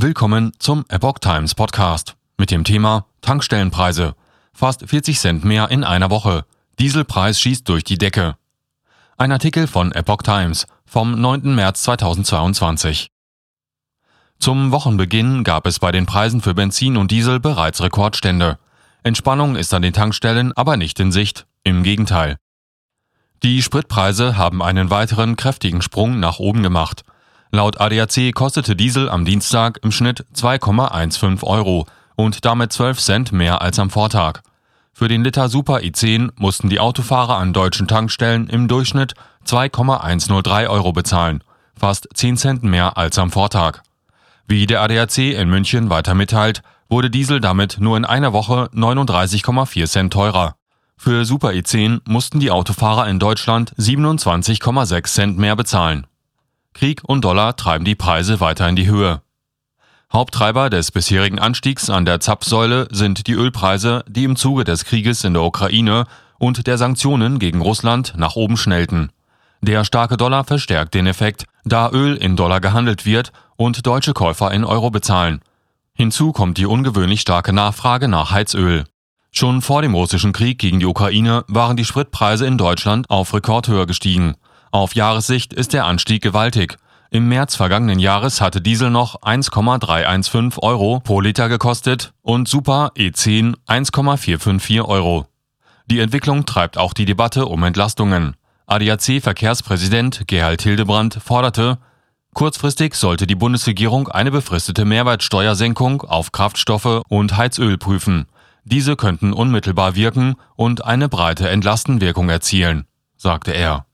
Willkommen zum Epoch Times Podcast mit dem Thema Tankstellenpreise. Fast 40 Cent mehr in einer Woche. Dieselpreis schießt durch die Decke. Ein Artikel von Epoch Times vom 9. März 2022. Zum Wochenbeginn gab es bei den Preisen für Benzin und Diesel bereits Rekordstände. Entspannung ist an den Tankstellen aber nicht in Sicht. Im Gegenteil. Die Spritpreise haben einen weiteren kräftigen Sprung nach oben gemacht. Laut ADAC kostete Diesel am Dienstag im Schnitt 2,15 Euro und damit 12 Cent mehr als am Vortag. Für den Liter Super i10 mussten die Autofahrer an deutschen Tankstellen im Durchschnitt 2,103 Euro bezahlen, fast 10 Cent mehr als am Vortag. Wie der ADAC in München weiter mitteilt, wurde Diesel damit nur in einer Woche 39,4 Cent teurer. Für Super i10 mussten die Autofahrer in Deutschland 27,6 Cent mehr bezahlen. Krieg und Dollar treiben die Preise weiter in die Höhe. Haupttreiber des bisherigen Anstiegs an der Zapfsäule sind die Ölpreise, die im Zuge des Krieges in der Ukraine und der Sanktionen gegen Russland nach oben schnellten. Der starke Dollar verstärkt den Effekt, da Öl in Dollar gehandelt wird und deutsche Käufer in Euro bezahlen. Hinzu kommt die ungewöhnlich starke Nachfrage nach Heizöl. Schon vor dem russischen Krieg gegen die Ukraine waren die Spritpreise in Deutschland auf Rekordhöhe gestiegen. Auf Jahressicht ist der Anstieg gewaltig. Im März vergangenen Jahres hatte Diesel noch 1,315 Euro pro Liter gekostet und Super E10 1,454 Euro. Die Entwicklung treibt auch die Debatte um Entlastungen. ADAC-Verkehrspräsident Gerhard Hildebrandt forderte, kurzfristig sollte die Bundesregierung eine befristete Mehrwertsteuersenkung auf Kraftstoffe und Heizöl prüfen. Diese könnten unmittelbar wirken und eine breite Entlastenwirkung erzielen, sagte er.